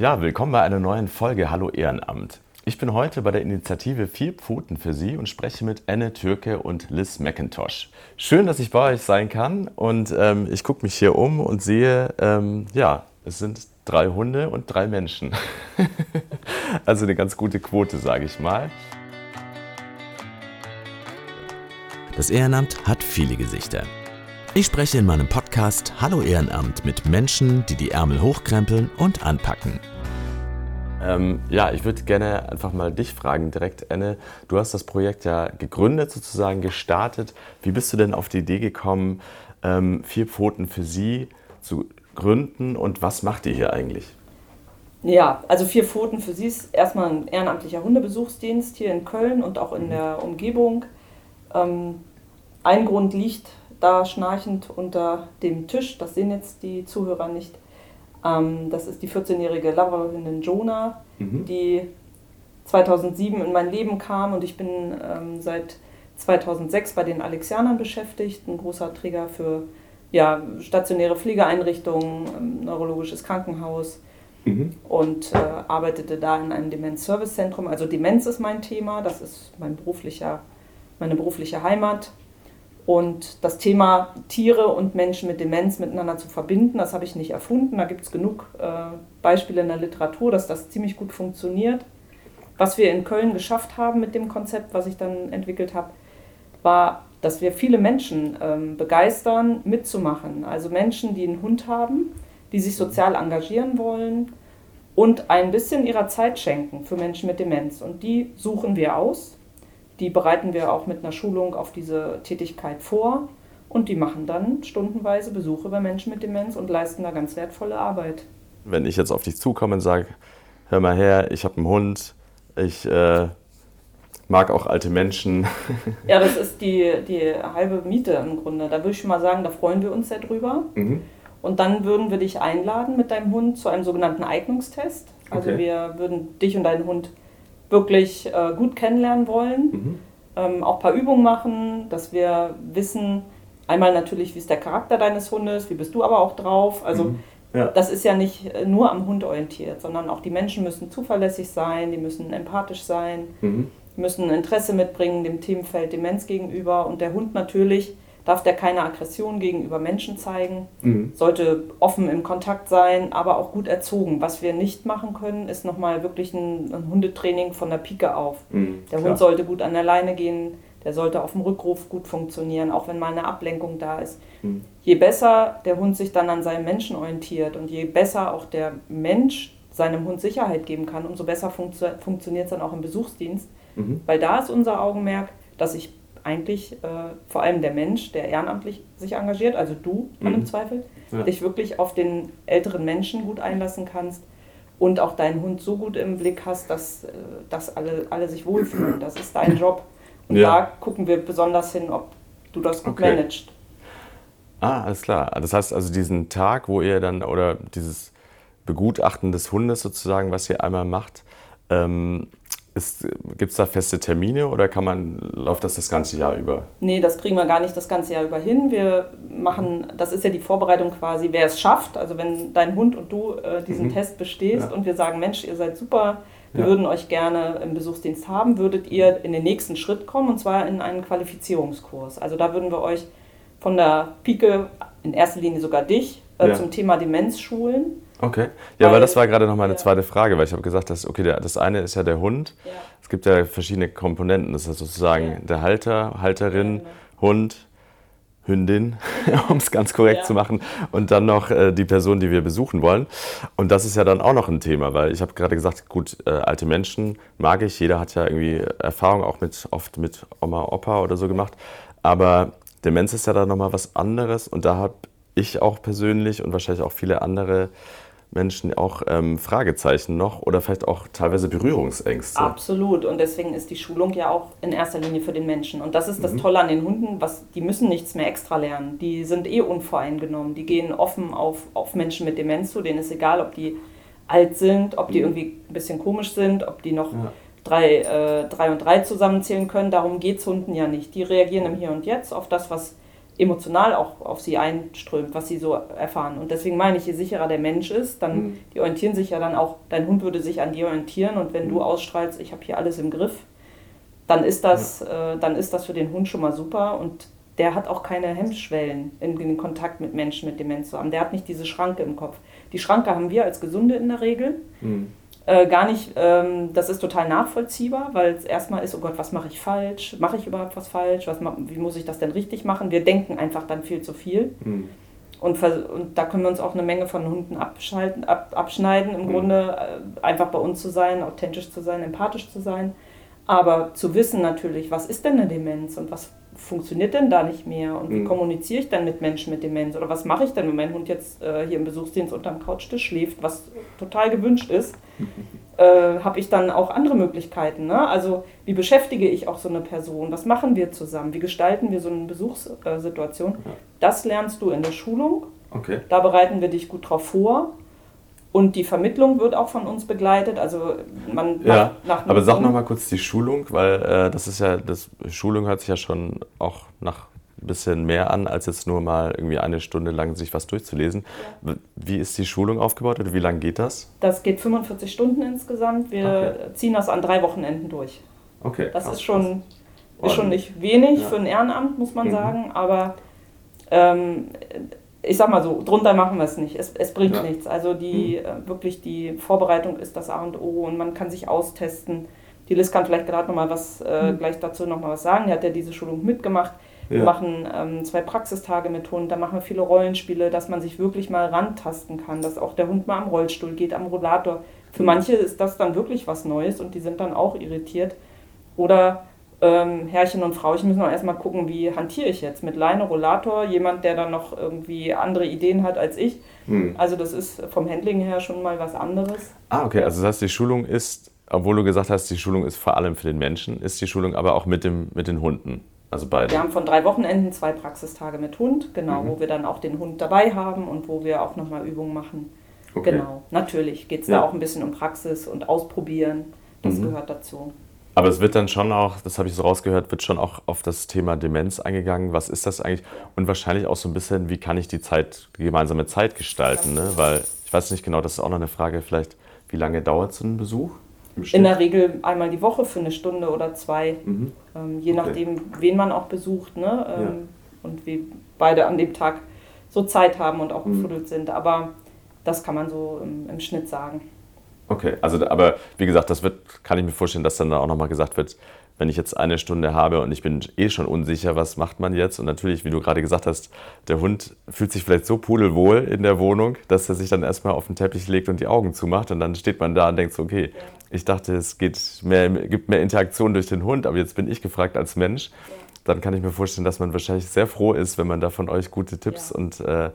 Ja, willkommen bei einer neuen Folge Hallo Ehrenamt. Ich bin heute bei der Initiative Vier Pfoten für Sie und spreche mit Anne Türke und Liz McIntosh. Schön, dass ich bei euch sein kann und ähm, ich gucke mich hier um und sehe, ähm, ja, es sind drei Hunde und drei Menschen. also eine ganz gute Quote, sage ich mal. Das Ehrenamt hat viele Gesichter. Ich spreche in meinem Podcast Hallo Ehrenamt mit Menschen, die die Ärmel hochkrempeln und anpacken. Ähm, ja, ich würde gerne einfach mal dich fragen, direkt, Anne. Du hast das Projekt ja gegründet, sozusagen gestartet. Wie bist du denn auf die Idee gekommen, ähm, vier Pfoten für sie zu gründen und was macht ihr hier eigentlich? Ja, also vier Pfoten für sie ist erstmal ein ehrenamtlicher Hundebesuchsdienst hier in Köln und auch in mhm. der Umgebung. Ähm, ein Grund liegt da schnarchend unter dem Tisch. Das sehen jetzt die Zuhörer nicht. Ähm, das ist die 14-jährige Labradorhündin Jonah, mhm. die 2007 in mein Leben kam und ich bin ähm, seit 2006 bei den Alexianern beschäftigt, ein großer Träger für ja, stationäre Pflegeeinrichtungen, ähm, neurologisches Krankenhaus mhm. und äh, arbeitete da in einem Demenz-Service-Zentrum. Also Demenz ist mein Thema, das ist mein beruflicher, meine berufliche Heimat und das Thema Tiere und Menschen mit Demenz miteinander zu verbinden, das habe ich nicht erfunden. Da gibt es genug äh, Beispiele in der Literatur, dass das ziemlich gut funktioniert. Was wir in Köln geschafft haben mit dem Konzept, was ich dann entwickelt habe, war, dass wir viele Menschen ähm, begeistern, mitzumachen. Also Menschen, die einen Hund haben, die sich sozial engagieren wollen und ein bisschen ihrer Zeit schenken für Menschen mit Demenz. Und die suchen wir aus die bereiten wir auch mit einer Schulung auf diese Tätigkeit vor und die machen dann stundenweise Besuche bei Menschen mit Demenz und leisten da ganz wertvolle Arbeit. Wenn ich jetzt auf dich zukomme und sage, hör mal her, ich habe einen Hund, ich äh, mag auch alte Menschen. ja, das ist die, die halbe Miete im Grunde. Da würde ich schon mal sagen, da freuen wir uns sehr drüber. Mhm. Und dann würden wir dich einladen mit deinem Hund zu einem sogenannten Eignungstest. Also okay. wir würden dich und deinen Hund wirklich äh, gut kennenlernen wollen. Mhm. Ähm, auch ein paar Übungen machen, dass wir wissen, einmal natürlich, wie ist der Charakter deines Hundes, wie bist du aber auch drauf. Also mhm. ja. das ist ja nicht äh, nur am Hund orientiert, sondern auch die Menschen müssen zuverlässig sein, die müssen empathisch sein, mhm. müssen Interesse mitbringen dem Themenfeld Demenz gegenüber und der Hund natürlich darf der keine Aggression gegenüber Menschen zeigen, mhm. sollte offen im Kontakt sein, aber auch gut erzogen. Was wir nicht machen können, ist nochmal wirklich ein, ein, Hundetraining von der Pike auf. Mhm, der Hund sollte gut an der Leine gehen, der sollte auf dem Rückruf gut funktionieren, auch wenn mal eine Ablenkung da ist. Mhm. Je besser der Hund sich dann an seinem Menschen orientiert und je besser auch der Mensch seinem Hund Sicherheit geben kann, umso besser funktio funktioniert es dann auch im Besuchsdienst. Mhm. Weil da ist unser Augenmerk, dass ich eigentlich äh, vor allem der Mensch, der ehrenamtlich sich engagiert, also du mhm. im Zweifel, ja. dich wirklich auf den älteren Menschen gut einlassen kannst und auch deinen Hund so gut im Blick hast, dass, äh, dass alle, alle sich wohlfühlen. Das ist dein Job. Und ja. da gucken wir besonders hin, ob du das gut okay. managst. Ah, alles klar. Das heißt also diesen Tag, wo ihr dann, oder dieses Begutachten des Hundes sozusagen, was ihr einmal macht, ähm, Gibt es da feste Termine oder kann man, läuft das das ganze Jahr über? Nee, das kriegen wir gar nicht das ganze Jahr über hin. Wir machen, das ist ja die Vorbereitung quasi, wer es schafft. Also wenn dein Hund und du äh, diesen mhm. Test bestehst ja. und wir sagen, Mensch, ihr seid super, wir ja. würden euch gerne im Besuchsdienst haben, würdet ihr in den nächsten Schritt kommen und zwar in einen Qualifizierungskurs. Also da würden wir euch von der Pike, in erster Linie sogar dich, äh, ja. zum Thema Demenz schulen Okay. Ja, weil, weil das war gerade noch meine ja. zweite Frage, weil ich habe gesagt, dass, okay, der, das eine ist ja der Hund. Ja. Es gibt ja verschiedene Komponenten. Das ist sozusagen ja. der Halter, Halterin, genau. Hund, Hündin, um es ganz korrekt zu machen, und dann noch äh, die Person, die wir besuchen wollen. Und das ist ja dann auch noch ein Thema, weil ich habe gerade gesagt, gut, äh, alte Menschen mag ich. Jeder hat ja irgendwie Erfahrung auch mit oft mit Oma, Opa oder so gemacht. Aber Demenz ist ja dann nochmal was anderes und da habe ich auch persönlich und wahrscheinlich auch viele andere Menschen auch ähm, Fragezeichen noch oder vielleicht auch teilweise Berührungsängste. Absolut. Und deswegen ist die Schulung ja auch in erster Linie für den Menschen. Und das ist das mhm. Tolle an den Hunden, was, die müssen nichts mehr extra lernen. Die sind eh unvoreingenommen. Die gehen offen auf, auf Menschen mit Demenz zu. Denen ist egal, ob die alt sind, ob die mhm. irgendwie ein bisschen komisch sind, ob die noch ja. drei, äh, drei und drei zusammenzählen können. Darum geht es Hunden ja nicht. Die reagieren im Hier und Jetzt auf das, was emotional auch auf sie einströmt, was sie so erfahren. Und deswegen meine ich, je sicherer der Mensch ist, dann mhm. die orientieren sich ja dann auch, dein Hund würde sich an dir orientieren und wenn mhm. du ausstrahlst, ich habe hier alles im Griff, dann ist das, ja. äh, dann ist das für den Hund schon mal super und der hat auch keine Hemmschwellen in den Kontakt mit Menschen mit Demenz zu haben. Der hat nicht diese Schranke im Kopf. Die Schranke haben wir als Gesunde in der Regel. Mhm. Äh, gar nicht, ähm, das ist total nachvollziehbar, weil es erstmal ist, oh Gott, was mache ich falsch? Mache ich überhaupt was falsch? Was, wie muss ich das denn richtig machen? Wir denken einfach dann viel zu viel. Mhm. Und, und, da können wir uns auch eine Menge von Hunden abschalten, ab, abschneiden, im mhm. Grunde äh, einfach bei uns zu sein, authentisch zu sein, empathisch zu sein. Aber zu wissen natürlich, was ist denn eine Demenz und was funktioniert denn da nicht mehr und wie mhm. kommuniziere ich dann mit Menschen mit Demenz oder was mache ich denn, wenn mein Hund jetzt äh, hier im Besuchsdienst unterm Couchtisch schläft, was total gewünscht ist, äh, habe ich dann auch andere Möglichkeiten. Ne? Also wie beschäftige ich auch so eine Person, was machen wir zusammen, wie gestalten wir so eine Besuchssituation, ja. das lernst du in der Schulung, okay. da bereiten wir dich gut drauf vor und die Vermittlung wird auch von uns begleitet. Also man ja, nach, aber sag noch mal kurz die Schulung, weil äh, das ist ja, das Schulung hört sich ja schon auch nach ein bisschen mehr an, als jetzt nur mal irgendwie eine Stunde lang sich was durchzulesen. Ja. Wie ist die Schulung aufgebaut oder wie lange geht das? Das geht 45 Stunden insgesamt. Wir okay. ziehen das an drei Wochenenden durch. Okay. Das krass, ist schon, ist schon nicht wenig ja. für ein Ehrenamt, muss man mhm. sagen, aber ähm, ich sag mal so, drunter machen wir es nicht. Es, es bringt ja. nichts. Also die mhm. wirklich die Vorbereitung ist das A und O und man kann sich austesten. Die Liz kann vielleicht gerade noch mal was äh, mhm. gleich dazu noch mal was sagen. Die hat ja diese Schulung mitgemacht. Ja. Wir machen ähm, zwei Praxistage mit Hund, da machen wir viele Rollenspiele, dass man sich wirklich mal rantasten kann, dass auch der Hund mal am Rollstuhl geht, am Rollator. Für mhm. manche ist das dann wirklich was Neues und die sind dann auch irritiert. Oder ähm, Herrchen und Frauchen müssen auch erstmal gucken, wie hantiere ich jetzt mit Leine, Rollator, jemand, der dann noch irgendwie andere Ideen hat als ich. Hm. Also das ist vom Handling her schon mal was anderes. Ah, okay, also das heißt, die Schulung ist, obwohl du gesagt hast, die Schulung ist vor allem für den Menschen, ist die Schulung aber auch mit, dem, mit den Hunden. Also beide. Wir haben von drei Wochenenden zwei Praxistage mit Hund, genau, mhm. wo wir dann auch den Hund dabei haben und wo wir auch nochmal Übungen machen. Okay. Genau, natürlich geht es ja. da auch ein bisschen um Praxis und Ausprobieren. Das mhm. gehört dazu. Aber es wird dann schon auch, das habe ich so rausgehört, wird schon auch auf das Thema Demenz eingegangen. Was ist das eigentlich? Und wahrscheinlich auch so ein bisschen, wie kann ich die Zeit, die gemeinsame Zeit gestalten? Ne? Weil ich weiß nicht genau, das ist auch noch eine Frage, vielleicht, wie lange dauert so ein Besuch? In der Regel einmal die Woche für eine Stunde oder zwei, mhm. ähm, je okay. nachdem, wen man auch besucht ne? Ähm, ja. und wie beide an dem Tag so Zeit haben und auch mhm. gefuddelt sind. Aber das kann man so im, im Schnitt sagen. Okay, also aber wie gesagt, das wird, kann ich mir vorstellen, dass dann auch nochmal gesagt wird, wenn ich jetzt eine Stunde habe und ich bin eh schon unsicher, was macht man jetzt? Und natürlich, wie du gerade gesagt hast, der Hund fühlt sich vielleicht so pudelwohl in der Wohnung, dass er sich dann erstmal auf den Teppich legt und die Augen zumacht. Und dann steht man da und denkt so, okay, ich dachte, es geht mehr, gibt mehr Interaktion durch den Hund, aber jetzt bin ich gefragt als Mensch. Dann kann ich mir vorstellen, dass man wahrscheinlich sehr froh ist, wenn man da von euch gute Tipps ja. und äh,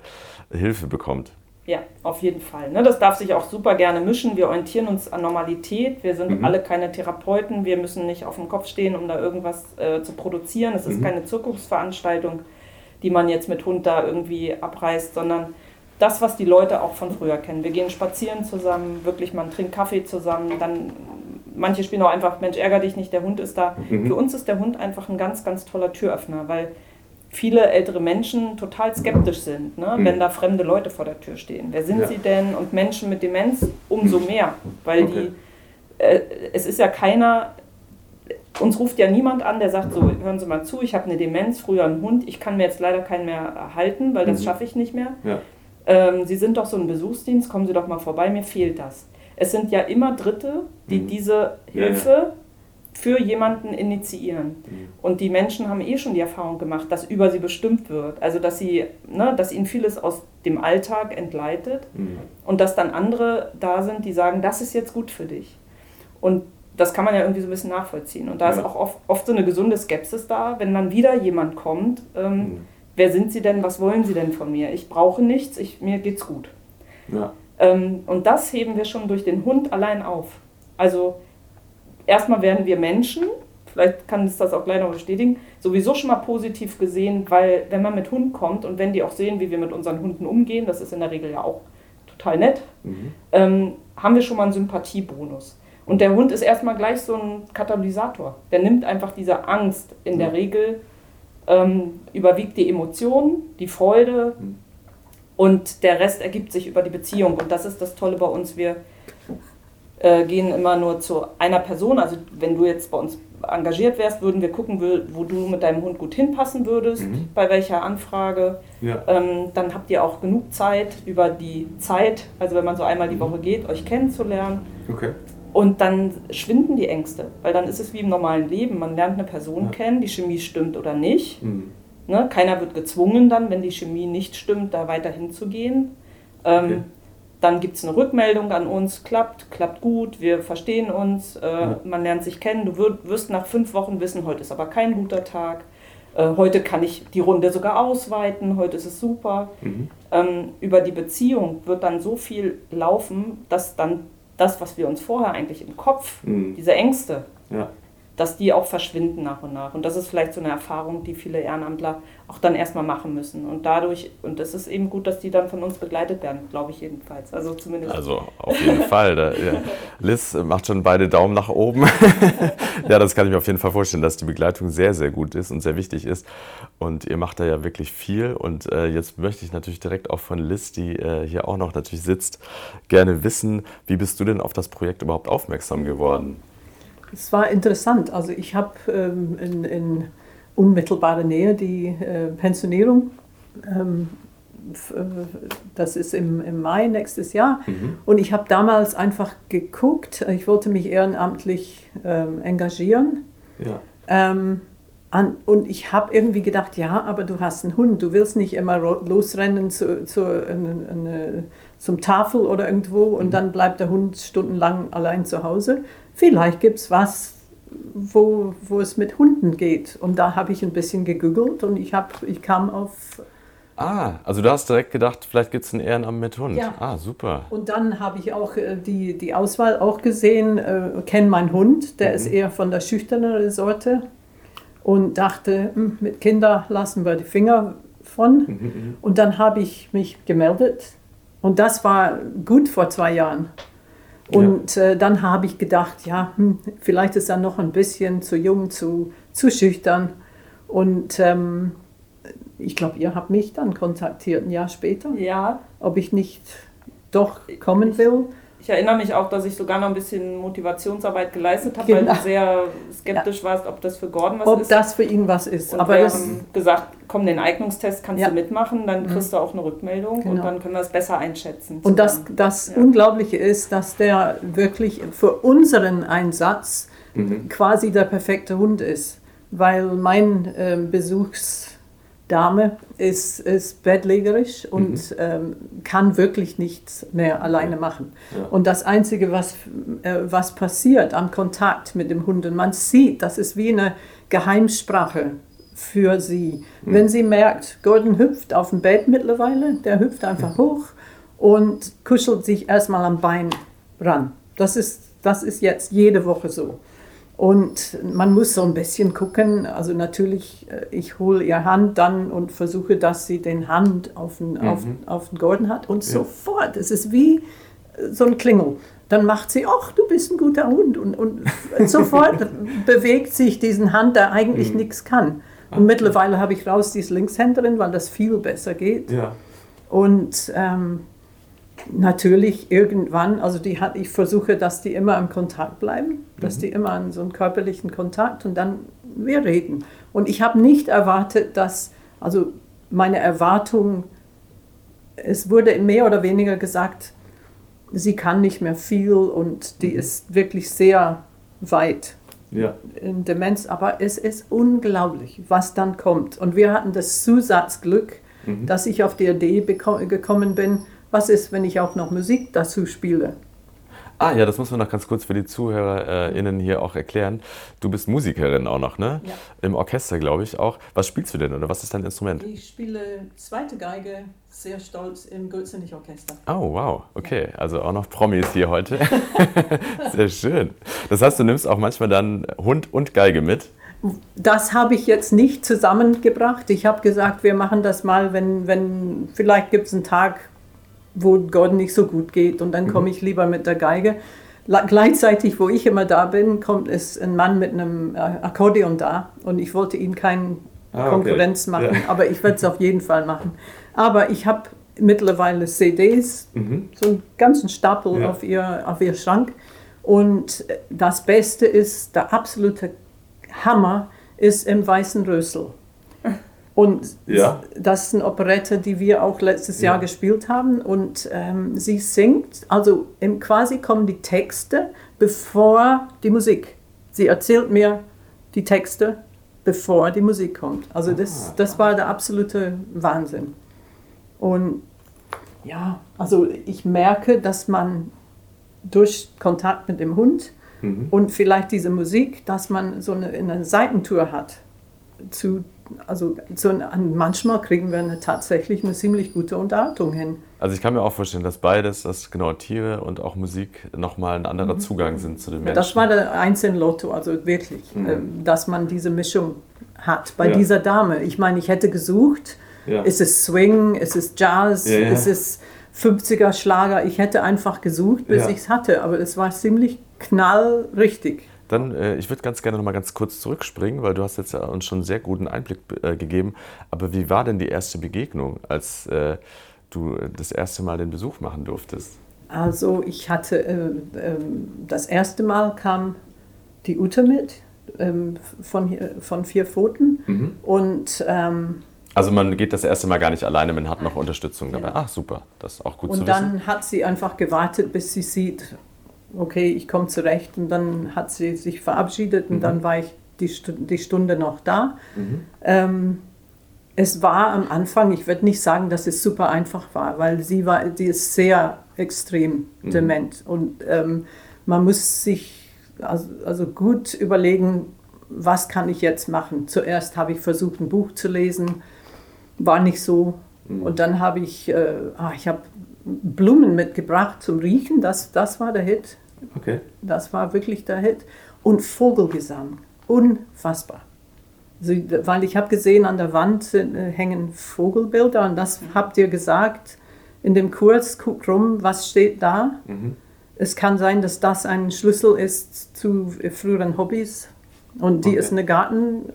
Hilfe bekommt. Ja, auf jeden Fall. Ne? Das darf sich auch super gerne mischen. Wir orientieren uns an Normalität. Wir sind mhm. alle keine Therapeuten. Wir müssen nicht auf dem Kopf stehen, um da irgendwas äh, zu produzieren. Es ist mhm. keine Zirkusveranstaltung, die man jetzt mit Hund da irgendwie abreißt, sondern das, was die Leute auch von früher kennen. Wir gehen spazieren zusammen, wirklich, man trinkt Kaffee zusammen, dann manche spielen auch einfach, Mensch, ärger dich nicht, der Hund ist da. Mhm. Für uns ist der Hund einfach ein ganz, ganz toller Türöffner, weil viele ältere Menschen total skeptisch sind, ne? Mhm. wenn da fremde Leute vor der Tür stehen. Wer sind ja. sie denn? Und Menschen mit Demenz umso mehr, weil okay. die, äh, es ist ja keiner, uns ruft ja niemand an, der sagt so, hören Sie mal zu, ich habe eine Demenz, früher ein Hund, ich kann mir jetzt leider keinen mehr erhalten, weil das mhm. schaffe ich nicht mehr. Ja. Ähm, sie sind doch so ein Besuchsdienst, kommen Sie doch mal vorbei, mir fehlt das. Es sind ja immer Dritte, die mhm. diese Hilfe für jemanden initiieren. Mhm. Und die Menschen haben eh schon die Erfahrung gemacht, dass über sie bestimmt wird. Also dass sie, ne, dass ihnen vieles aus dem Alltag entgleitet mhm. und dass dann andere da sind, die sagen, das ist jetzt gut für dich. Und das kann man ja irgendwie so ein bisschen nachvollziehen. Und da ja. ist auch oft, oft, so eine gesunde Skepsis da, wenn dann wieder jemand kommt. Ähm, mhm. Wer sind Sie denn? Was wollen Sie denn von mir? Ich brauche nichts, ich, mir geht's gut. Ja. Ähm, und das heben wir schon durch den Hund allein auf. Also erstmal werden wir Menschen, vielleicht kann es das auch gleich noch bestätigen, sowieso schon mal positiv gesehen, weil wenn man mit Hund kommt und wenn die auch sehen, wie wir mit unseren Hunden umgehen, das ist in der Regel ja auch total nett, mhm. ähm, haben wir schon mal einen Sympathiebonus. Und der Hund ist erstmal gleich so ein Katalysator. Der nimmt einfach diese Angst in der Regel ähm, überwiegt die Emotion, die Freude mhm. und der Rest ergibt sich über die Beziehung. Und das ist das Tolle bei uns. Wir äh, gehen immer nur zu einer Person. Also wenn du jetzt bei uns engagiert wärst, würden wir gucken, wo du mit deinem Hund gut hinpassen würdest, mhm. bei welcher Anfrage. Ja. Ähm, dann habt ihr auch genug Zeit über die Zeit, also wenn man so einmal die mhm. Woche geht, euch kennenzulernen. Okay. Und dann schwinden die Ängste, weil dann ist es wie im normalen Leben. Man lernt eine Person ja. kennen, die Chemie stimmt oder nicht. Mhm. Ne? Keiner wird gezwungen dann, wenn die Chemie nicht stimmt, da weiter hinzugehen. Ähm, okay. Dann gibt es eine Rückmeldung an uns, klappt, klappt gut, wir verstehen uns, äh, ja. man lernt sich kennen. Du wirst, wirst nach fünf Wochen wissen, heute ist aber kein guter Tag. Äh, heute kann ich die Runde sogar ausweiten, heute ist es super. Mhm. Ähm, über die Beziehung wird dann so viel laufen, dass dann das, was wir uns vorher eigentlich im Kopf, mhm. diese Ängste, ja dass die auch verschwinden nach und nach. Und das ist vielleicht so eine Erfahrung, die viele Ehrenamtler auch dann erstmal machen müssen. Und dadurch, und es ist eben gut, dass die dann von uns begleitet werden, glaube ich jedenfalls. Also zumindest. Also auf jeden Fall. Da, ja. Liz macht schon beide Daumen nach oben. ja, das kann ich mir auf jeden Fall vorstellen, dass die Begleitung sehr, sehr gut ist und sehr wichtig ist. Und ihr macht da ja wirklich viel. Und äh, jetzt möchte ich natürlich direkt auch von Liz, die äh, hier auch noch natürlich sitzt, gerne wissen, wie bist du denn auf das Projekt überhaupt aufmerksam geworden? Es war interessant. Also ich habe ähm, in, in, unmittelbarer Nähe die äh, Pensionierung. Ähm, äh, das ist im, im Mai nächstes Jahr. Mhm. Und ich habe damals einfach geguckt, ich wollte mich ehrenamtlich ähm, engagieren. Ja. Ähm, an, und ich habe irgendwie gedacht, ja, aber du hast einen Hund, du willst nicht immer losrennen zu, zu, eine, eine, zum Tafel oder irgendwo und mhm. dann bleibt der Hund stundenlang allein zu Hause, vielleicht gibt es was, wo, wo es mit Hunden geht. Und da habe ich ein bisschen gegoogelt und ich, hab, ich kam auf... Ah, also du hast direkt gedacht, vielleicht gibt es ein Ehrenamt mit Hund. Ja. Ah, super. Und dann habe ich auch äh, die, die Auswahl auch gesehen, äh, kenne meinen Hund, der mhm. ist eher von der schüchterneren Sorte und dachte, hm, mit Kindern lassen wir die Finger von. Mhm, mhm. und dann habe ich mich gemeldet und das war gut vor zwei Jahren. Und ja. äh, dann habe ich gedacht, ja, hm, vielleicht ist er noch ein bisschen zu jung, zu, zu schüchtern. Und ähm, ich glaube, ihr habt mich dann kontaktiert ein Jahr später. Ja. Ob ich nicht doch kommen will. Ich erinnere mich auch, dass ich sogar noch ein bisschen Motivationsarbeit geleistet habe, genau. weil du sehr skeptisch ja. warst, ob das für Gordon was ob ist. Ob das für ihn was ist. Und Aber wir haben gesagt, komm, den Eignungstest kannst ja. du mitmachen, dann mhm. kriegst du auch eine Rückmeldung genau. und dann können wir es besser einschätzen. Und das, das ja. Unglaubliche ist, dass der wirklich für unseren Einsatz mhm. quasi der perfekte Hund ist. Weil mein äh, Besuchs Dame ist, ist bettlägerisch und mhm. ähm, kann wirklich nichts mehr alleine machen. Ja. Und das Einzige, was, äh, was passiert am Kontakt mit dem Hund, und man sieht, das ist wie eine Geheimsprache für sie. Mhm. Wenn sie merkt, Gordon hüpft auf dem Bett mittlerweile, der hüpft einfach mhm. hoch und kuschelt sich erstmal am Bein ran. Das ist, das ist jetzt jede Woche so. Und man muss so ein bisschen gucken, also natürlich, äh, ich hole ihr Hand dann und versuche, dass sie den Hand auf den, mhm. auf, auf den Gordon hat und ja. sofort, es ist wie äh, so ein Klingel. Dann macht sie, ach, du bist ein guter Hund und, und sofort bewegt sich diesen Hand, der eigentlich mhm. nichts kann. Und mittlerweile habe ich raus, die ist Linkshänderin, weil das viel besser geht. Ja. Und ähm, natürlich irgendwann, also die hat, ich versuche, dass die immer im Kontakt bleiben, dass mhm. die immer an so einem körperlichen Kontakt und dann wir reden. Und ich habe nicht erwartet, dass, also meine Erwartung, es wurde mehr oder weniger gesagt, sie kann nicht mehr viel und die mhm. ist wirklich sehr weit ja. in Demenz, aber es ist unglaublich, was dann kommt. Und wir hatten das Zusatzglück, mhm. dass ich auf die Idee gekommen bin, was ist, wenn ich auch noch Musik dazu spiele? Ah ja, das muss man noch ganz kurz für die ZuhörerInnen hier auch erklären. Du bist Musikerin auch noch, ne? Ja. Im Orchester, glaube ich auch. Was spielst du denn oder was ist dein Instrument? Ich spiele zweite Geige, sehr stolz im Gülzenich-Orchester. Oh, wow. Okay, also auch noch Promis hier heute. sehr schön. Das heißt, du nimmst auch manchmal dann Hund und Geige mit? Das habe ich jetzt nicht zusammengebracht. Ich habe gesagt, wir machen das mal, wenn, wenn vielleicht gibt es einen Tag, wo Gordon nicht so gut geht und dann komme mhm. ich lieber mit der Geige. Gleichzeitig, wo ich immer da bin, kommt es ein Mann mit einem äh, Akkordeon da und ich wollte ihn kein ah, Konkurrenz okay. machen, ja. aber ich werde es auf jeden Fall machen. Aber ich habe mittlerweile CDs, mhm. so einen ganzen Stapel ja. auf, ihr, auf ihr Schrank. Und das Beste ist, der absolute Hammer ist im Weißen Rösel. Und ja. das ist eine Operette, die wir auch letztes ja. Jahr gespielt haben. Und ähm, sie singt, also im, quasi kommen die Texte bevor die Musik. Sie erzählt mir die Texte, bevor die Musik kommt. Also das, ah. das war der absolute Wahnsinn. Und ja, also ich merke, dass man durch Kontakt mit dem Hund mhm. und vielleicht diese Musik, dass man so eine, eine Seitentour hat zu also so manchmal kriegen wir eine, tatsächlich eine ziemlich gute Unterhaltung hin. Also ich kann mir auch vorstellen, dass beides, dass genau Tiere und auch Musik nochmal ein anderer mhm. Zugang sind zu den Menschen. Das war der einzelne Lotto, also wirklich, mhm. Ähm, dass man diese Mischung hat bei ja. dieser Dame. Ich meine, ich hätte gesucht, ja. ist es Swing, ist es Jazz, ja, ist es 50er Schlager. Ich hätte einfach gesucht, bis ich es hatte, aber es war ziemlich knallrichtig. Dann, äh, ich würde ganz gerne noch mal ganz kurz zurückspringen, weil du hast jetzt ja uns schon einen sehr guten Einblick äh, gegeben. Aber wie war denn die erste Begegnung, als äh, du das erste Mal den Besuch machen durftest? Also ich hatte, äh, ähm, das erste Mal kam die Ute mit ähm, von, von vier Pfoten mhm. und ähm, also man geht das erste Mal gar nicht alleine, man hat noch Unterstützung dabei. Ach super, das ist auch gut und zu wissen. Und dann hat sie einfach gewartet, bis sie sieht, okay, ich komme zurecht. Und dann hat sie sich verabschiedet und mhm. dann war ich die, die Stunde noch da. Mhm. Ähm, es war am Anfang, ich würde nicht sagen, dass es super einfach war, weil sie war, die ist sehr extrem mhm. dement und ähm, man muss sich also, also, gut überlegen, was kann ich jetzt machen. Zuerst habe ich versucht, ein Buch zu lesen, war nicht so. Mhm. Und dann habe ich, äh, ah, ich habe Blumen mitgebracht zum Riechen, das, das war der Hit. Okay. Das war wirklich der Hit. Und Vogelgesang, unfassbar. Also, weil ich habe gesehen, an der Wand äh, hängen Vogelbilder und das habt ihr gesagt in dem Kurs, guckt rum, was steht da. Mhm. Es kann sein, dass das ein Schlüssel ist zu früheren Hobbys. Und die okay. ist eine Gartentante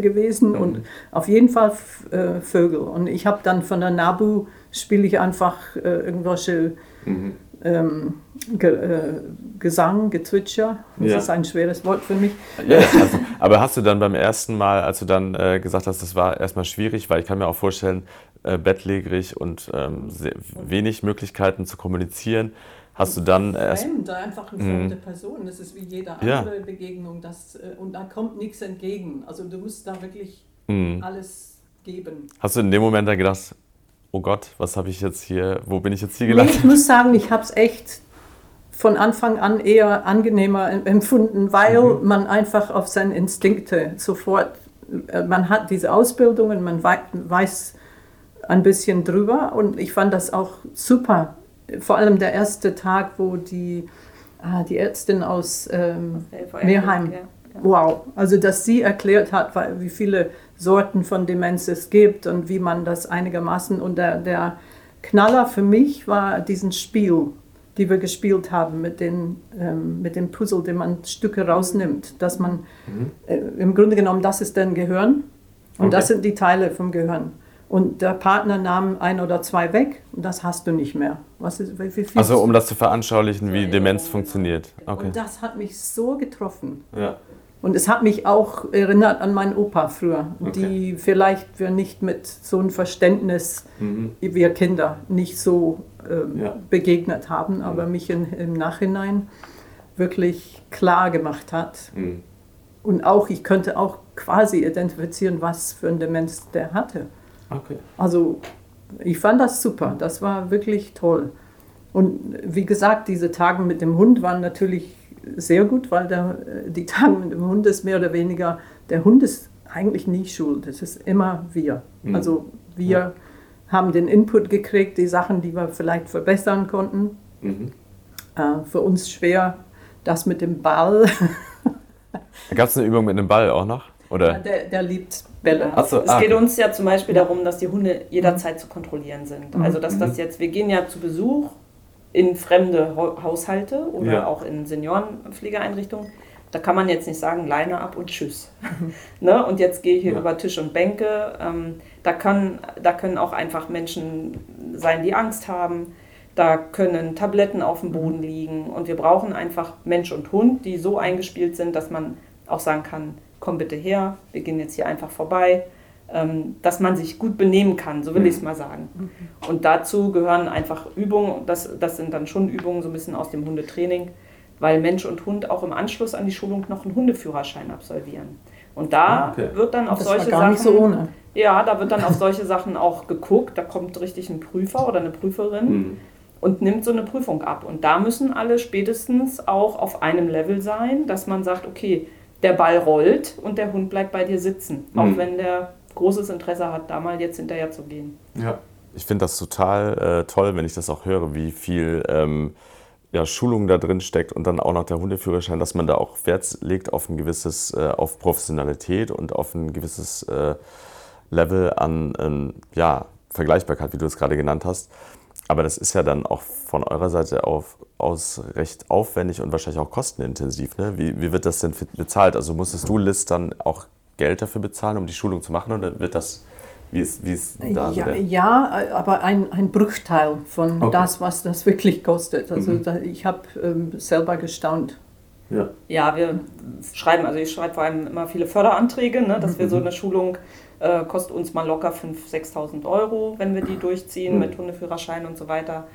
gewesen mhm. und auf jeden Fall äh, Vögel. Und ich habe dann von der Nabu spiele ich einfach äh, irgendwelche mhm ähm, Ge äh, Gesang, Gezwitscher. Das ja. ist ein schweres Wort für mich. Ja, also, aber hast du dann beim ersten Mal, als du dann äh, gesagt hast, das war erstmal schwierig, weil ich kann mir auch vorstellen, äh, bettlägerig und ähm, sehr, wenig Möglichkeiten zu kommunizieren, hast du dann erst. Fremd, einfach eine fremde mhm. Person. Das ist wie jede andere ja. Begegnung. Das, äh, und da kommt nichts entgegen. Also du musst da wirklich mhm. alles geben. Hast du in dem Moment dann gedacht, oh Gott, was habe ich jetzt hier, wo bin ich jetzt hier gelandet? Nee, ich muss sagen, ich habe es echt von Anfang an eher angenehmer empfunden, weil mhm. man einfach auf seine Instinkte sofort, äh, man hat diese Ausbildungen, man weiß ein bisschen drüber und ich fand das auch super. Vor allem der erste Tag, wo die, ah, die Ärztin aus ähm, Meerheim, ja. wow, also dass sie erklärt hat, wie viele Sorten von Demenz es gibt und wie man das einigermaßen. Und der, der Knaller für mich war diesen Spiel, die wir gespielt haben mit, den, ähm, mit dem Puzzle, den man Stücke rausnimmt. Dass man mhm. äh, im Grunde genommen, das ist dein Gehirn und okay. das sind die Teile vom Gehirn. Und der Partner nahm ein oder zwei weg und das hast du nicht mehr. Was ist, wie, wie also um das zu veranschaulichen, wie Demenz funktioniert. Okay. Und das hat mich so getroffen. Ja. Und es hat mich auch erinnert an meinen Opa früher, okay. die vielleicht wir nicht mit so einem Verständnis, mhm. wir Kinder, nicht so ähm, ja. begegnet haben, mhm. aber mich in, im Nachhinein wirklich klar gemacht hat. Mhm. Und auch, ich könnte auch quasi identifizieren, was für ein Demenz der hatte. Okay. Also ich fand das super, das war wirklich toll. Und wie gesagt, diese Tage mit dem Hund waren natürlich sehr gut, weil der, äh, die Tage mit dem Hund ist mehr oder weniger, der Hund ist eigentlich nie schuld, es ist immer wir. Mhm. Also wir ja. haben den Input gekriegt, die Sachen, die wir vielleicht verbessern konnten. Mhm. Äh, für uns schwer das mit dem Ball. Gab es eine Übung mit dem Ball auch noch? Oder? Ja, der, der liebt Bälle. So, es ah, geht okay. uns ja zum Beispiel darum, dass die Hunde jederzeit zu kontrollieren sind. Mhm. Also dass das mhm. jetzt, wir gehen ja zu Besuch in fremde Haushalte oder ja. auch in Seniorenpflegeeinrichtungen. Da kann man jetzt nicht sagen, Leine ab und tschüss. ne? Und jetzt gehe ich hier ja. über Tisch und Bänke. Ähm, da, kann, da können auch einfach Menschen sein, die Angst haben. Da können Tabletten auf dem Boden liegen. Und wir brauchen einfach Mensch und Hund, die so eingespielt sind, dass man auch sagen kann, komm bitte her, wir gehen jetzt hier einfach vorbei. Ähm, dass man sich gut benehmen kann, so will ich es mal sagen. Und dazu gehören einfach Übungen, das, das sind dann schon Übungen so ein bisschen aus dem Hundetraining, weil Mensch und Hund auch im Anschluss an die Schulung noch einen Hundeführerschein absolvieren. Und da ah, okay. wird dann auf das solche Sachen. So ja, da wird dann auf solche Sachen auch geguckt. Da kommt richtig ein Prüfer oder eine Prüferin mhm. und nimmt so eine Prüfung ab. Und da müssen alle spätestens auch auf einem Level sein, dass man sagt, okay, der Ball rollt und der Hund bleibt bei dir sitzen. Mhm. Auch wenn der großes Interesse hat, da mal jetzt hinterher zu gehen. Ja, ich finde das total äh, toll, wenn ich das auch höre, wie viel ähm, ja, Schulung da drin steckt und dann auch noch der Hundeführerschein, dass man da auch Wert legt auf ein gewisses, äh, auf Professionalität und auf ein gewisses äh, Level an ähm, ja, Vergleichbarkeit, wie du es gerade genannt hast. Aber das ist ja dann auch von eurer Seite auf, aus recht aufwendig und wahrscheinlich auch kostenintensiv. Ne? Wie, wie wird das denn bezahlt? Also musstest du List dann auch Geld dafür bezahlen, um die Schulung zu machen oder wird das wie ist, wie ist da ja, ja, aber ein, ein Bruchteil von okay. das, was das wirklich kostet. Also mhm. da, ich habe ähm, selber gestaunt. Ja. ja, wir schreiben, also ich schreibe vor allem immer viele Förderanträge, ne, dass mhm. wir so mhm. eine Schulung äh, kostet uns mal locker 5.000, 6.000 Euro, wenn wir die durchziehen mhm. mit Hundeführerschein und so weiter.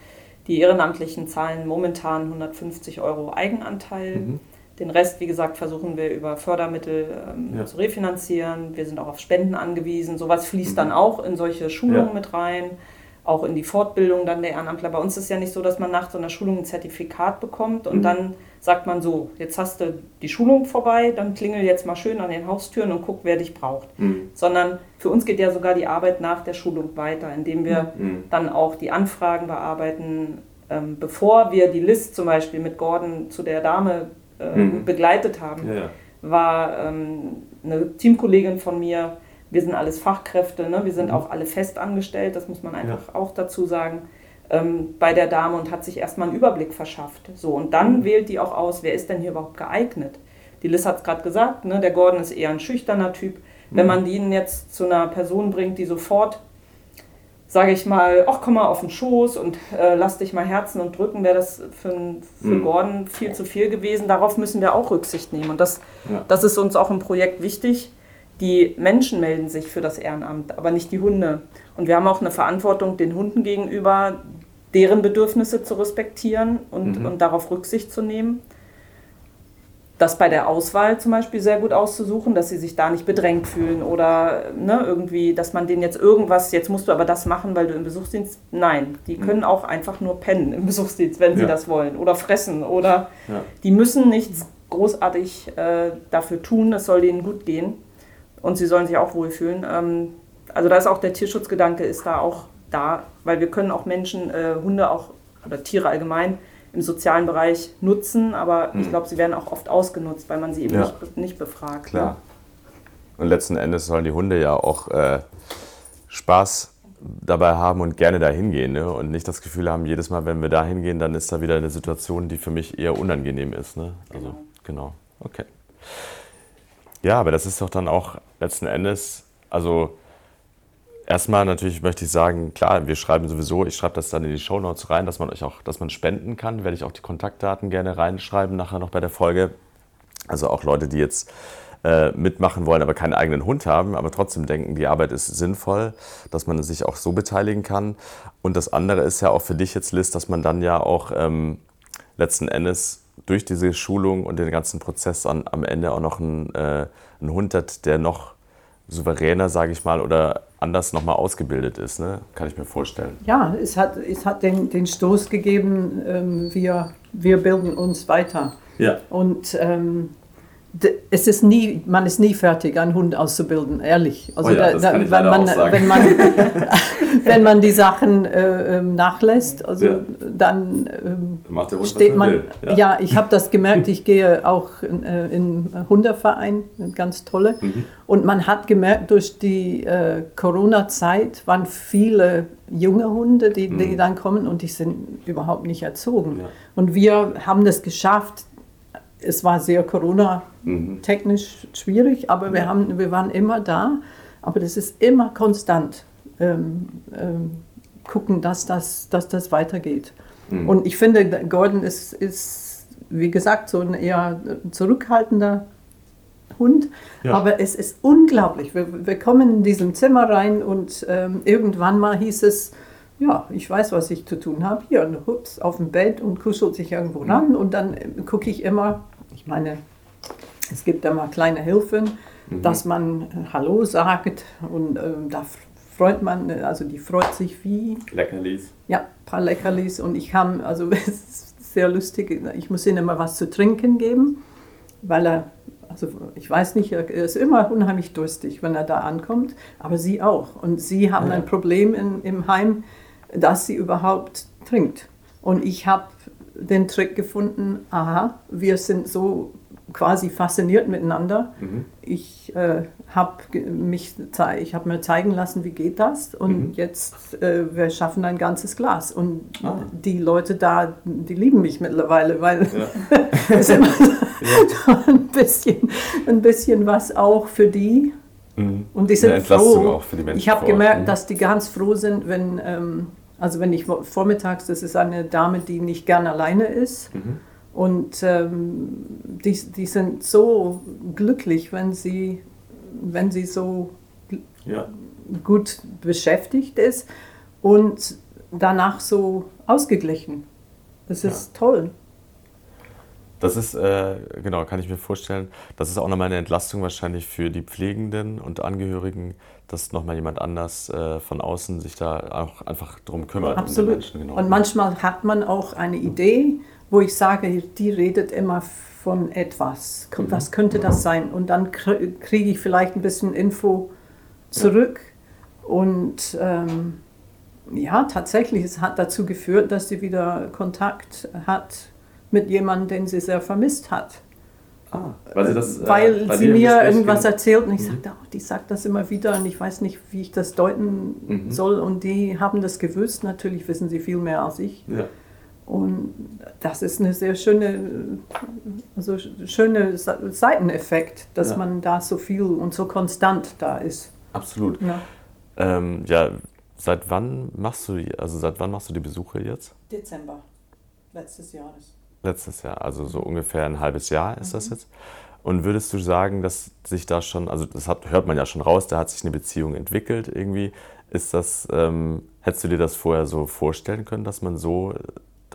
Die Ehrenamtlichen zahlen momentan 150 Euro Eigenanteil. Mhm. Den Rest, wie gesagt, versuchen wir über Fördermittel ähm, ja. zu refinanzieren. Wir sind auch auf Spenden angewiesen. Sowas fließt mhm. dann auch in solche Schulungen ja. mit rein, auch in die Fortbildung dann der Ehrenamtler. Bei uns ist es ja nicht so, dass man nach so einer Schulung ein Zertifikat bekommt und mhm. dann sagt man so, jetzt hast du die Schulung vorbei, dann klingel jetzt mal schön an den Haustüren und guck, wer dich braucht. Mhm. Sondern für uns geht ja sogar die Arbeit nach der Schulung weiter, indem wir mhm. dann auch die Anfragen bearbeiten, ähm, bevor wir die List zum Beispiel mit Gordon zu der Dame äh, mhm. begleitet haben, ja, ja. war ähm, eine Teamkollegin von mir. Wir sind alles Fachkräfte, ne? wir sind mhm. auch alle fest angestellt, das muss man einfach ja. auch dazu sagen, ähm, bei der Dame und hat sich erstmal einen Überblick verschafft. So, und dann mhm. wählt die auch aus, wer ist denn hier überhaupt geeignet. Die Liz hat es gerade gesagt, ne? der Gordon ist eher ein schüchterner Typ. Wenn mhm. man den jetzt zu einer Person bringt, die sofort sage ich mal, ach komm mal auf den Schoß und äh, lass dich mal herzen und drücken, wäre das für, für mhm. Gordon viel zu viel gewesen. Darauf müssen wir auch Rücksicht nehmen. Und das, ja. das ist uns auch im Projekt wichtig. Die Menschen melden sich für das Ehrenamt, aber nicht die Hunde. Und wir haben auch eine Verantwortung den Hunden gegenüber, deren Bedürfnisse zu respektieren und, mhm. und darauf Rücksicht zu nehmen das bei der Auswahl zum Beispiel sehr gut auszusuchen, dass sie sich da nicht bedrängt fühlen oder ne, irgendwie, dass man denen jetzt irgendwas, jetzt musst du aber das machen, weil du im Besuchsdienst. Nein, die können auch einfach nur pennen im Besuchsdienst, wenn sie ja. das wollen oder fressen oder ja. die müssen nichts großartig äh, dafür tun, es soll denen gut gehen und sie sollen sich auch wohlfühlen. Ähm, also da ist auch der Tierschutzgedanke ist da auch da, weil wir können auch Menschen, äh, Hunde auch oder Tiere allgemein im sozialen Bereich nutzen, aber hm. ich glaube, sie werden auch oft ausgenutzt, weil man sie eben ja. nicht, nicht befragt. Klar. Ne? Und letzten Endes sollen die Hunde ja auch äh, Spaß dabei haben und gerne dahin gehen ne? und nicht das Gefühl haben, jedes Mal, wenn wir da hingehen, dann ist da wieder eine Situation, die für mich eher unangenehm ist. Ne? Also, genau. genau. Okay. Ja, aber das ist doch dann auch letzten Endes, also Erstmal natürlich möchte ich sagen, klar, wir schreiben sowieso, ich schreibe das dann in die Show Notes rein, dass man euch auch, dass man spenden kann, werde ich auch die Kontaktdaten gerne reinschreiben nachher noch bei der Folge. Also auch Leute, die jetzt äh, mitmachen wollen, aber keinen eigenen Hund haben, aber trotzdem denken, die Arbeit ist sinnvoll, dass man sich auch so beteiligen kann. Und das andere ist ja auch für dich jetzt, Liz, dass man dann ja auch ähm, letzten Endes durch diese Schulung und den ganzen Prozess an, am Ende auch noch einen, äh, einen Hund hat, der noch souveräner, sage ich mal, oder anders nochmal ausgebildet ist, ne? kann ich mir vorstellen. Ja, es hat, es hat den, den Stoß gegeben, ähm, wir, wir bilden uns weiter. Ja. Und ähm, es ist nie, man ist nie fertig, einen Hund auszubilden, ehrlich. Also oh ja, da, da, wenn, man, wenn, man, wenn man die Sachen äh, ähm, nachlässt, also ja. dann äh, steht man. Ja. ja, ich habe das gemerkt. Ich gehe auch in, äh, in Hundeverein, ganz tolle. Mhm. Und man hat gemerkt, durch die äh, Corona-Zeit waren viele junge Hunde, die, die mhm. dann kommen und die sind überhaupt nicht erzogen. Und wir haben das geschafft, es war sehr Corona-technisch schwierig, aber wir, haben, wir waren immer da. Aber das ist immer konstant. Ähm, ähm, gucken, dass das, dass das weitergeht. Mhm. Und ich finde, Gordon ist, ist, wie gesagt, so ein eher zurückhaltender Hund. Ja. Aber es ist unglaublich. Wir, wir kommen in diesem Zimmer rein und ähm, irgendwann mal hieß es, ja, ich weiß, was ich zu tun habe. Hier, und hups, auf dem Bett und kuschelt sich irgendwo mhm. ran. Und dann gucke ich immer, ich meine, es gibt da mal kleine Hilfen, mhm. dass man äh, Hallo sagt und äh, da freut man, also die freut sich wie. Leckerlis. Ja, ein paar Leckerlis und ich habe, also es ist sehr lustig, ich muss ihnen immer was zu trinken geben, weil er, also ich weiß nicht, er ist immer unheimlich durstig, wenn er da ankommt, aber sie auch. Und sie haben ja. ein Problem in, im Heim, dass sie überhaupt trinkt. Und ich habe den Trick gefunden, aha, wir sind so quasi fasziniert miteinander. Mhm. Ich äh, habe mich ich hab mir zeigen lassen, wie geht das und mhm. jetzt äh, wir schaffen ein ganzes Glas und ah. die Leute da, die lieben mich mittlerweile, weil ja. es immer ja. ein bisschen ein bisschen was auch für die mhm. und die sind froh. Die ich habe gemerkt, mhm. dass die ganz froh sind, wenn ähm, also wenn ich vormittags, das ist eine Dame, die nicht gern alleine ist. Mhm. Und ähm, die, die sind so glücklich, wenn sie, wenn sie so ja. gut beschäftigt ist und danach so ausgeglichen. Das ist ja. toll. Das ist, äh, genau, kann ich mir vorstellen, das ist auch nochmal eine Entlastung wahrscheinlich für die Pflegenden und Angehörigen, dass nochmal jemand anders äh, von außen sich da auch einfach drum kümmert. Absolut. Um Menschen, genau. Und manchmal hat man auch eine Idee, wo ich sage, die redet immer von etwas. Mhm. Was könnte das sein? Und dann kriege ich vielleicht ein bisschen Info zurück. Und ähm, ja, tatsächlich, es hat dazu geführt, dass sie wieder Kontakt hat mit jemandem, den sie sehr vermisst hat. Ah, weil sie, das, äh, weil sie mir irgendwas ging. erzählt und ich mhm. sagte, oh, die sagt das immer wieder und ich weiß nicht, wie ich das deuten mhm. soll. Und die haben das gewusst, natürlich wissen sie viel mehr als ich. Ja. Und das ist eine sehr schöne, also schöne Seiteneffekt, dass ja. man da so viel und so konstant da ist. Absolut. Ja. Ähm, ja, seit wann machst du die, also seit wann machst du die Besuche jetzt? Dezember letztes Jahres. Letztes Jahr, also so ungefähr ein halbes Jahr ist mhm. das jetzt. Und würdest du sagen, dass sich da schon, also das hat, hört man ja schon raus, da hat sich eine Beziehung entwickelt irgendwie. Ist das, ähm, hättest du dir das vorher so vorstellen können, dass man so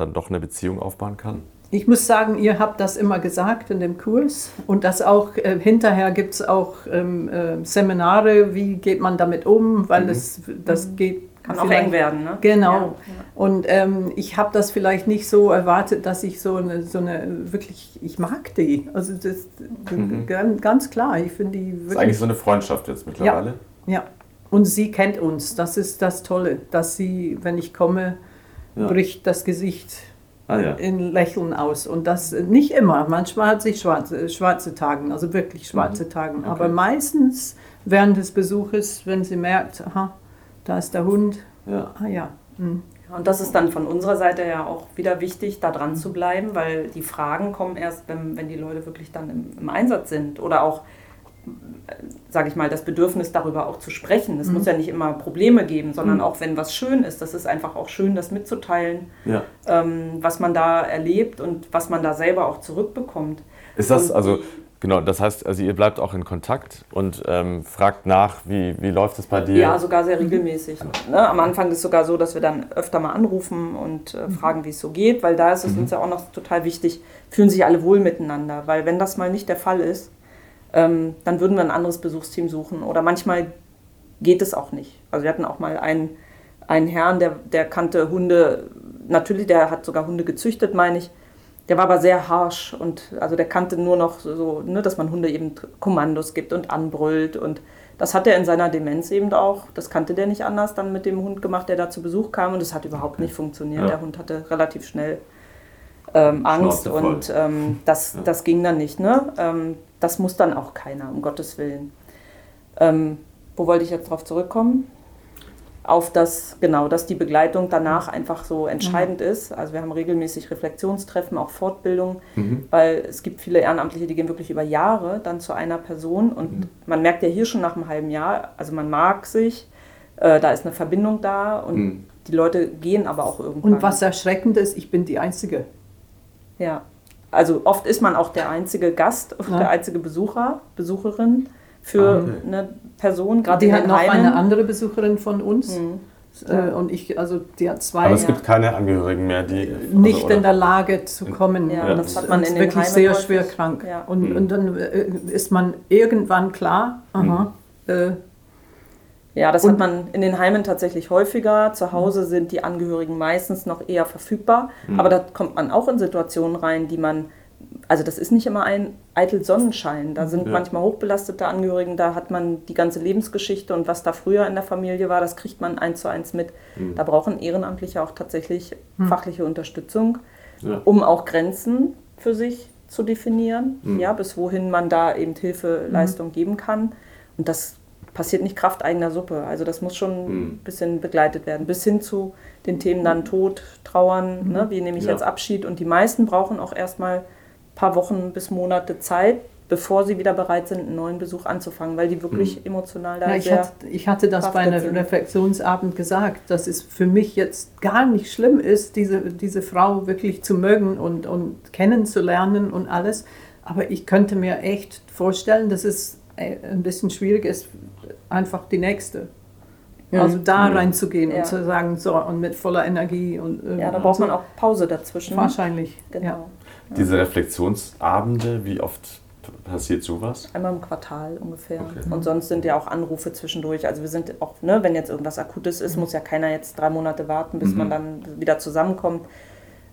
dann doch eine Beziehung aufbauen kann? Ich muss sagen, ihr habt das immer gesagt in dem Kurs und das auch äh, hinterher gibt es auch ähm, äh, Seminare, wie geht man damit um, weil mhm. das, das mhm. geht kann auch eng werden, ne? Genau. Ja. Und ähm, ich habe das vielleicht nicht so erwartet, dass ich so eine, so eine wirklich, ich mag die. Also das mhm. ganz klar. Ich finde die wirklich. Das ist eigentlich so eine Freundschaft jetzt mittlerweile. Ja. ja. Und sie kennt uns. Das ist das Tolle, dass sie, wenn ich komme, ja. bricht das Gesicht ah, ja. in Lächeln aus. Und das nicht immer. Manchmal hat sie schwarze, schwarze Tage, also wirklich schwarze mhm. Tage. Okay. Aber meistens während des Besuches, wenn sie merkt, aha, da ist der Hund. Ja. Ah ja. Hm. Und das ist dann von unserer Seite ja auch wieder wichtig, da dran zu bleiben, weil die Fragen kommen erst, wenn, wenn die Leute wirklich dann im, im Einsatz sind oder auch, sage ich mal, das Bedürfnis darüber auch zu sprechen. Es mhm. muss ja nicht immer Probleme geben, sondern mhm. auch wenn was schön ist, das ist einfach auch schön, das mitzuteilen, ja. ähm, was man da erlebt und was man da selber auch zurückbekommt. Ist das, und also Genau, das heißt, also ihr bleibt auch in Kontakt und ähm, fragt nach, wie, wie läuft es bei dir? Ja, sogar sehr regelmäßig. Ne? Am Anfang ist es sogar so, dass wir dann öfter mal anrufen und äh, mhm. fragen, wie es so geht, weil da ist es mhm. uns ja auch noch total wichtig, fühlen sich alle wohl miteinander, weil wenn das mal nicht der Fall ist, ähm, dann würden wir ein anderes Besuchsteam suchen oder manchmal geht es auch nicht. Also wir hatten auch mal einen, einen Herrn, der, der kannte Hunde, natürlich, der hat sogar Hunde gezüchtet, meine ich, der war aber sehr harsh und also der kannte nur noch so, ne, dass man Hunde eben Kommandos gibt und anbrüllt und das hat er in seiner Demenz eben auch, das kannte der nicht anders dann mit dem Hund gemacht, der da zu Besuch kam und das hat überhaupt nicht funktioniert. Ja. Der Hund hatte relativ schnell ähm, Angst und ähm, das, ja. das ging dann nicht. Ne? Ähm, das muss dann auch keiner, um Gottes Willen. Ähm, wo wollte ich jetzt drauf zurückkommen? auf das, genau, dass die Begleitung danach einfach so entscheidend mhm. ist. Also wir haben regelmäßig Reflexionstreffen, auch Fortbildung, mhm. weil es gibt viele Ehrenamtliche, die gehen wirklich über Jahre dann zu einer Person und mhm. man merkt ja hier schon nach einem halben Jahr, also man mag sich, äh, da ist eine Verbindung da und mhm. die Leute gehen aber auch irgendwann. Und was erschreckend ist, ich bin die Einzige. Ja, also oft ist man auch der einzige Gast, ja. der einzige Besucher, Besucherin für ah, okay. eine Person, gerade Die hat noch Heimen. eine andere Besucherin von uns. Mhm. Äh, und ich, also die hat zwei. Aber es gibt keine Angehörigen mehr, die nicht oder? in der Lage zu kommen. Ja, ja. das hat man in ist wirklich sehr häufig. schwer krank. Ja. Und, mhm. und dann äh, ist man irgendwann klar, aha, mhm. äh, ja, das und hat man in den Heimen tatsächlich häufiger. Zu Hause sind die Angehörigen meistens noch eher verfügbar. Mhm. Aber da kommt man auch in Situationen rein, die man, also das ist nicht immer ein eitel Sonnenschein. Da sind ja. manchmal hochbelastete Angehörigen, da hat man die ganze Lebensgeschichte und was da früher in der Familie war, das kriegt man eins zu eins mit. Mhm. Da brauchen Ehrenamtliche auch tatsächlich mhm. fachliche Unterstützung, ja. um auch Grenzen für sich zu definieren, mhm. ja, bis wohin man da eben Hilfeleistung mhm. geben kann. Und das passiert nicht Kraft eigener Suppe. Also das muss schon mhm. ein bisschen begleitet werden, bis hin zu den Themen dann Tod, Trauern, mhm. ne? wie nehme ich ja. jetzt Abschied. Und die meisten brauchen auch erstmal ein paar Wochen bis Monate Zeit, bevor sie wieder bereit sind, einen neuen Besuch anzufangen, weil die wirklich mhm. emotional da ja, ich sehr hatte, ich hatte das bei einem Reflexionsabend gesagt, dass es für mich jetzt gar nicht schlimm ist, diese, diese Frau wirklich zu mögen und, und kennenzulernen und alles. Aber ich könnte mir echt vorstellen, dass es äh, ein bisschen schwierig ist, einfach die nächste. Ja. Also da ja. reinzugehen ja. und zu sagen, so, und mit voller Energie. Und, ja, da braucht so. man auch Pause dazwischen. Wahrscheinlich. Genau. Diese Reflexionsabende, wie oft passiert sowas? Einmal im Quartal ungefähr. Okay. Und sonst sind ja auch Anrufe zwischendurch. Also wir sind auch, ne, wenn jetzt irgendwas Akutes ist, mhm. muss ja keiner jetzt drei Monate warten, bis mhm. man dann wieder zusammenkommt.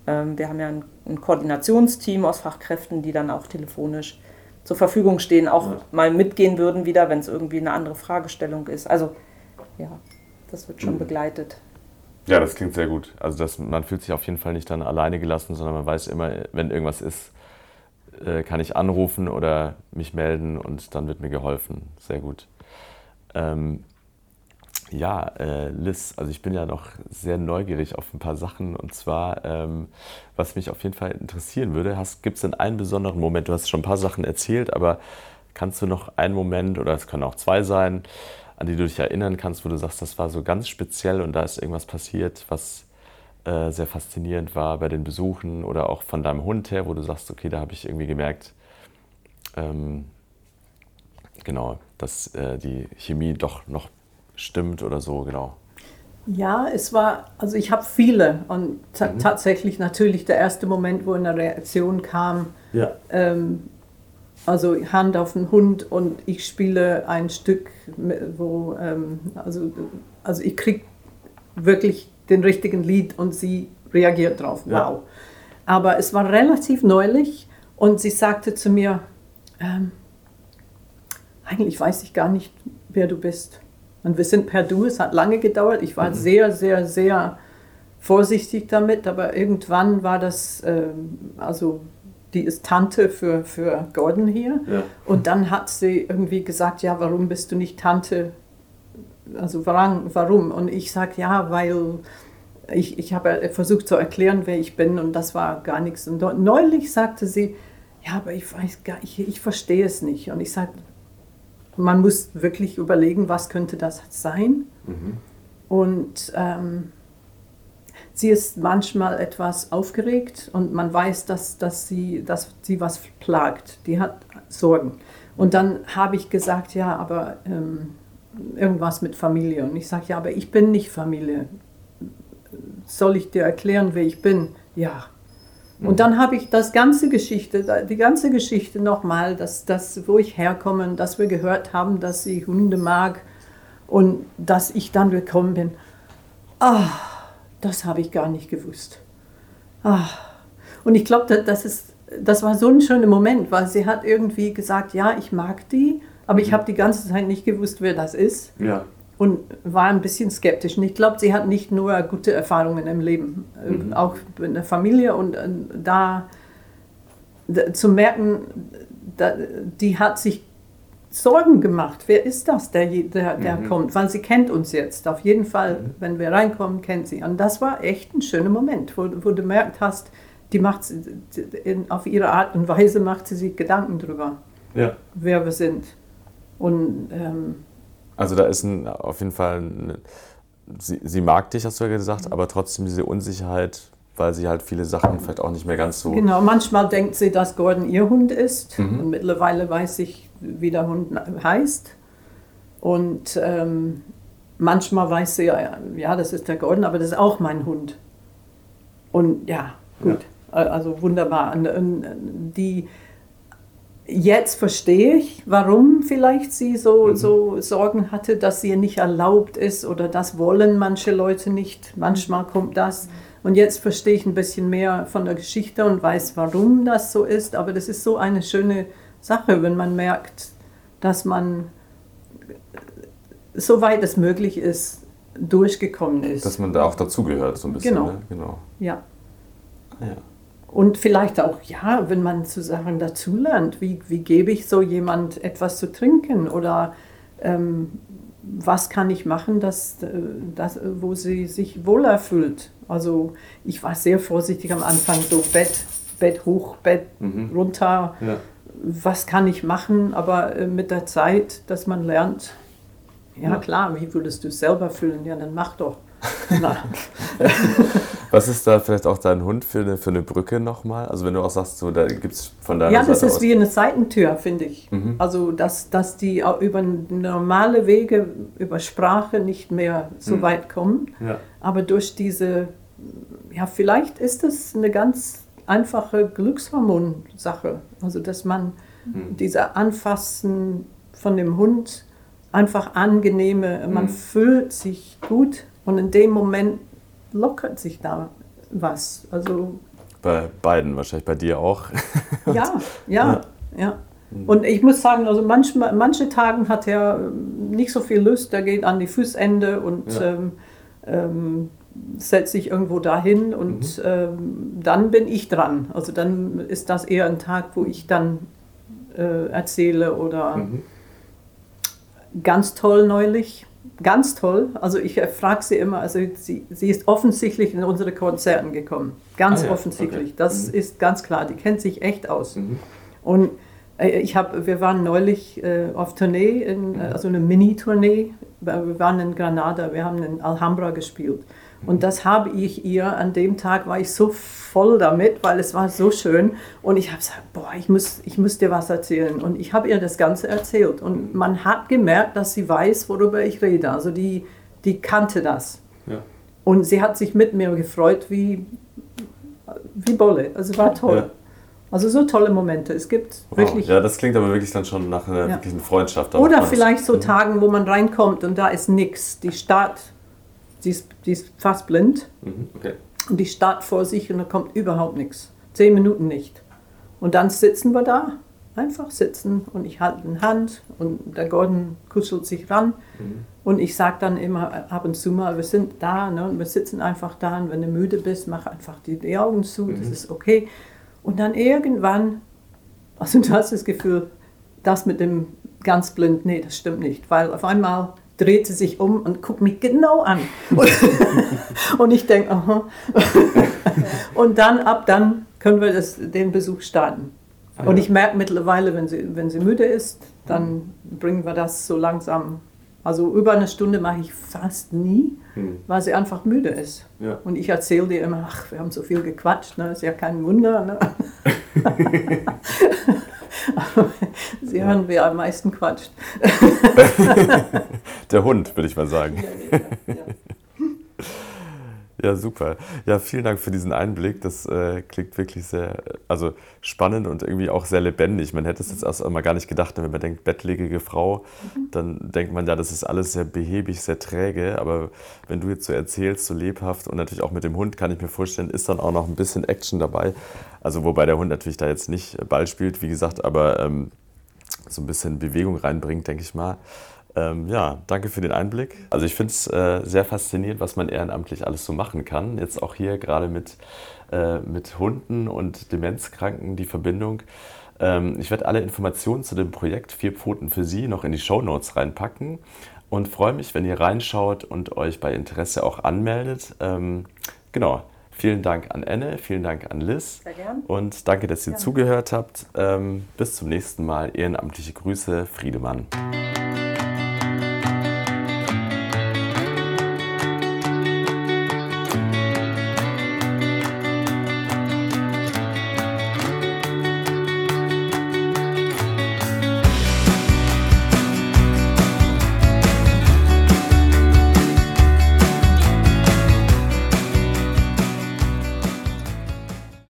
Ähm, wir haben ja ein, ein Koordinationsteam aus Fachkräften, die dann auch telefonisch zur Verfügung stehen, auch ja. mal mitgehen würden wieder, wenn es irgendwie eine andere Fragestellung ist. Also ja, das wird schon mhm. begleitet. Ja, das klingt sehr gut. Also das, man fühlt sich auf jeden Fall nicht dann alleine gelassen, sondern man weiß immer, wenn irgendwas ist, äh, kann ich anrufen oder mich melden und dann wird mir geholfen. Sehr gut. Ähm, ja, äh, Liz, also ich bin ja noch sehr neugierig auf ein paar Sachen. Und zwar, ähm, was mich auf jeden Fall interessieren würde, gibt es denn einen besonderen Moment, du hast schon ein paar Sachen erzählt, aber kannst du noch einen Moment, oder es können auch zwei sein, an die du dich erinnern kannst, wo du sagst, das war so ganz speziell und da ist irgendwas passiert, was äh, sehr faszinierend war bei den Besuchen oder auch von deinem Hund her, wo du sagst, okay, da habe ich irgendwie gemerkt, ähm, genau, dass äh, die Chemie doch noch stimmt oder so, genau. Ja, es war, also ich habe viele und mhm. tatsächlich natürlich der erste Moment, wo eine Reaktion kam, ja. ähm, also Hand auf den Hund und ich spiele ein Stück, wo, ähm, also, also ich kriege wirklich den richtigen Lied und sie reagiert drauf, wow. Ja. Aber es war relativ neulich und sie sagte zu mir, ähm, eigentlich weiß ich gar nicht, wer du bist. Und wir sind per Du, es hat lange gedauert. Ich war mhm. sehr, sehr, sehr vorsichtig damit, aber irgendwann war das, äh, also die ist Tante für, für Gordon hier. Ja. Und dann hat sie irgendwie gesagt, ja, warum bist du nicht Tante? Also warum? Und ich sage, ja, weil ich, ich habe versucht zu erklären, wer ich bin und das war gar nichts. Und neulich sagte sie, ja, aber ich weiß gar ich, ich verstehe es nicht. Und ich sage, man muss wirklich überlegen, was könnte das sein. Mhm. Und ähm, sie ist manchmal etwas aufgeregt und man weiß, dass, dass, sie, dass sie was plagt. Die hat Sorgen. Und dann habe ich gesagt, ja, aber ähm, irgendwas mit Familie. Und ich sage, ja, aber ich bin nicht Familie. Soll ich dir erklären, wer ich bin? Ja. Und dann habe ich das ganze Geschichte, die ganze Geschichte nochmal, dass das, wo ich herkomme dass wir gehört haben, dass sie Hunde mag und dass ich dann gekommen bin. Ah, das habe ich gar nicht gewusst. Ah. Und ich glaube, das, ist, das war so ein schöner Moment, weil sie hat irgendwie gesagt, ja, ich mag die, aber ich mhm. habe die ganze Zeit nicht gewusst, wer das ist. Ja und war ein bisschen skeptisch. Und ich glaube, sie hat nicht nur gute Erfahrungen im Leben, äh, mhm. auch in der Familie und äh, da, da zu merken, da, die hat sich Sorgen gemacht. Wer ist das, der, der, der mhm. kommt? Weil sie kennt uns jetzt. Auf jeden Fall, mhm. wenn wir reinkommen, kennt sie. Und das war echt ein schöner Moment, wo, wo du merkt hast, die macht in, auf ihre Art und Weise macht sie sich Gedanken drüber, ja. wer wir sind. Und, ähm, also da ist ein, auf jeden Fall, eine, sie, sie mag dich, hast du ja gesagt, aber trotzdem diese Unsicherheit, weil sie halt viele Sachen vielleicht auch nicht mehr ganz so... Genau, manchmal denkt sie, dass Gordon ihr Hund ist mhm. und mittlerweile weiß ich, wie der Hund heißt. Und ähm, manchmal weiß sie, ja, ja, das ist der Gordon, aber das ist auch mein Hund. Und ja, gut. Ja. Also wunderbar. Die, jetzt verstehe ich, warum vielleicht sie so, mhm. so Sorgen hatte, dass sie nicht erlaubt ist oder das wollen manche Leute nicht. Manchmal kommt das. Und jetzt verstehe ich ein bisschen mehr von der Geschichte und weiß, warum das so ist. Aber das ist so eine schöne Sache, wenn man merkt, dass man soweit es möglich ist, durchgekommen ist. Dass man da auch dazugehört, so ein bisschen. Genau. Ne? genau. Ja. ja. Und vielleicht auch, ja, wenn man zu Sachen dazulernt, wie, wie gebe ich so jemand etwas zu trinken oder ähm, was kann ich machen, dass, äh, dass, wo sie sich wohler fühlt. Also ich war sehr vorsichtig am Anfang, so Bett, Bett hoch, Bett mhm. runter. Ja. Was kann ich machen? Aber äh, mit der Zeit, dass man lernt, ja, ja. klar, wie würdest du es selber fühlen? Ja, dann mach doch. Was ist da vielleicht auch dein Hund für eine, für eine Brücke nochmal? Also wenn du auch sagst, so, da gibt es von deiner Ja, das Seite ist aus wie eine Seitentür, finde ich. Mhm. Also dass, dass die über normale Wege, über Sprache nicht mehr so mhm. weit kommen. Ja. Aber durch diese, ja, vielleicht ist es eine ganz einfache Glückshormonsache. Also dass man mhm. diese Anfassen von dem Hund einfach angenehme, man mhm. fühlt sich gut und in dem Moment lockert sich da was. Also bei beiden, wahrscheinlich bei dir auch. ja, ja, ja, ja. Und ich muss sagen, also manchmal, manche Tage hat er ähm, nicht so viel Lust, er geht an die Fußende und ja. ähm, ähm, setzt sich irgendwo dahin und mhm. ähm, dann bin ich dran. Also dann ist das eher ein Tag, wo ich dann äh, erzähle oder mhm. ganz toll neulich ganz toll. Also ich frage sie immer, also sie, sie ist offensichtlich in unsere Konzerten gekommen. Ganz ah, ja. offensichtlich. Okay. Das mhm. ist ganz klar. Die kennt sich echt aus. Mhm. Und äh, ich habe, wir waren neulich äh, auf Tournee, in, mhm. also eine Mini-Tournee. Wir waren in Granada, wir haben in Alhambra gespielt. Und das habe ich ihr, an dem Tag war ich so voll damit, weil es war so schön. Und ich habe gesagt, boah, ich muss, ich muss dir was erzählen. Und ich habe ihr das Ganze erzählt. Und man hat gemerkt, dass sie weiß, worüber ich rede. Also die, die kannte das. Ja. Und sie hat sich mit mir gefreut wie, wie Bolle. Also war toll. Ja. Also so tolle Momente. Es gibt wow. wirklich. Ja, das klingt aber wirklich dann schon nach einer ja. wirklichen Freundschaft. Oder vielleicht so Tagen, wo man reinkommt und da ist nichts. Die Stadt die ist, die ist fast blind. Mhm, okay. Und die starrt vor sich und da kommt überhaupt nichts. Zehn Minuten nicht. Und dann sitzen wir da, einfach sitzen und ich halte eine Hand und der Gordon kuschelt sich ran. Mhm. Und ich sage dann immer ab und zu mal, wir sind da ne, und wir sitzen einfach da und wenn du müde bist, mach einfach die, die Augen zu, mhm. das ist okay. Und dann irgendwann, also du hast das Gefühl, das mit dem ganz blind, nee, das stimmt nicht, weil auf einmal dreht sie sich um und guckt mich genau an. und ich denke, aha. und dann, ab dann können wir das, den Besuch starten. Ah, und ich merke mittlerweile, wenn sie, wenn sie müde ist, dann bringen wir das so langsam. Also über eine Stunde mache ich fast nie, hm. weil sie einfach müde ist. Ja. Und ich erzähle dir immer, ach, wir haben so viel gequatscht, ne? ist ja kein Wunder. Ne? Sie hören, wer am meisten quatscht. Der Hund, würde ich mal sagen. Ja, ja. Ja, super. Ja, vielen Dank für diesen Einblick. Das äh, klingt wirklich sehr also spannend und irgendwie auch sehr lebendig. Man hätte es jetzt erst einmal gar nicht gedacht, wenn man denkt, bettlägerige Frau, mhm. dann denkt man ja, das ist alles sehr behäbig, sehr träge. Aber wenn du jetzt so erzählst, so lebhaft und natürlich auch mit dem Hund, kann ich mir vorstellen, ist dann auch noch ein bisschen Action dabei. Also wobei der Hund natürlich da jetzt nicht Ball spielt, wie gesagt, aber ähm, so ein bisschen Bewegung reinbringt, denke ich mal. Ähm, ja, danke für den Einblick. Also ich finde es äh, sehr faszinierend, was man ehrenamtlich alles so machen kann. Jetzt auch hier gerade mit, äh, mit Hunden und Demenzkranken die Verbindung. Ähm, ich werde alle Informationen zu dem Projekt Vier Pfoten für Sie noch in die Show Notes reinpacken und freue mich, wenn ihr reinschaut und euch bei Interesse auch anmeldet. Ähm, genau. Vielen Dank an Enne, vielen Dank an Liz. Sehr gern. Und danke, dass ihr Gerne. zugehört habt. Ähm, bis zum nächsten Mal. Ehrenamtliche Grüße, Friedemann.